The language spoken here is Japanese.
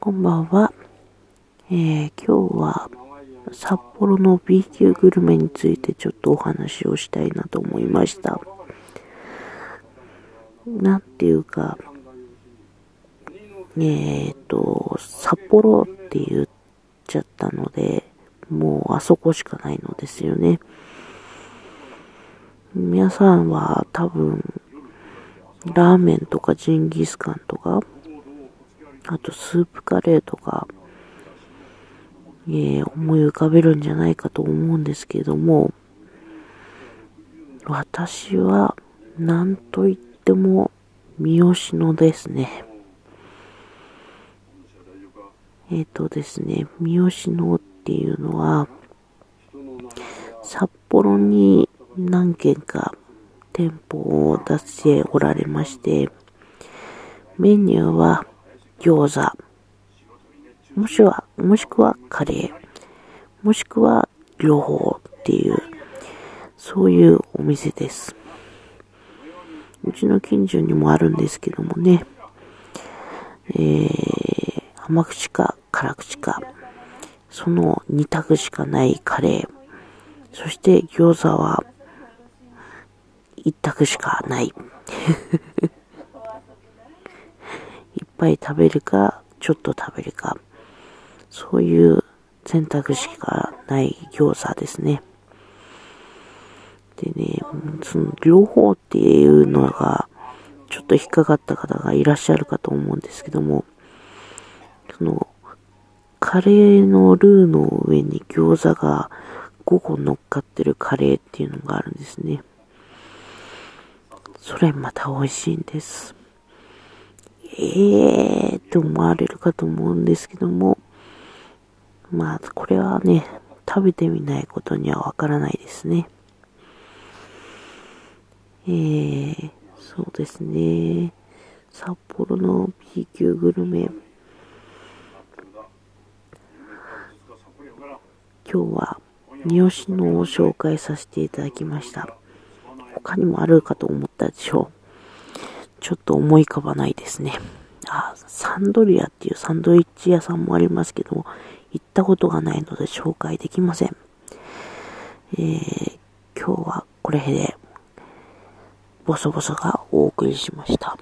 こんばんは。えー、今日は札幌の B 級グルメについてちょっとお話をしたいなと思いました。なんていうか、えーと、札幌って言っちゃったので、もうあそこしかないのですよね。皆さんは多分、ラーメンとかジンギスカンとか、あとスープカレーとか、えー、思い浮かべるんじゃないかと思うんですけども、私は何と言っても三好野ですね。えっ、ー、とですね、三好野っていうのは、札幌に何軒か店舗を出しておられまして、メニューは餃子、もしは、もしくはカレー、もしくは両方っていう、そういうお店です。うちの近所にもあるんですけどもね、えー、甘口か辛口か、その2択しかないカレー、そして餃子は1択しかない。いっぱい食べるか、ちょっと食べるか、そういう選択しかない餃子ですね。でね、その両方っていうのが、ちょっと引っかかった方がいらっしゃるかと思うんですけども、その、カレーのルーの上に餃子が5個乗っかってるカレーっていうのがあるんですね。それまた美味しいんです。えーって思われるかと思うんですけども、まあ、これはね、食べてみないことにはわからないですね。えー、そうですね。札幌の B 級グルメ。今日は三好のを紹介させていただきました。他にもあるかと思ったでしょう。ちょっと思い浮かばないですね。あ、サンドリアっていうサンドイッチ屋さんもありますけども、行ったことがないので紹介できません。えー、今日はこれで、ボソボソがお送りしました。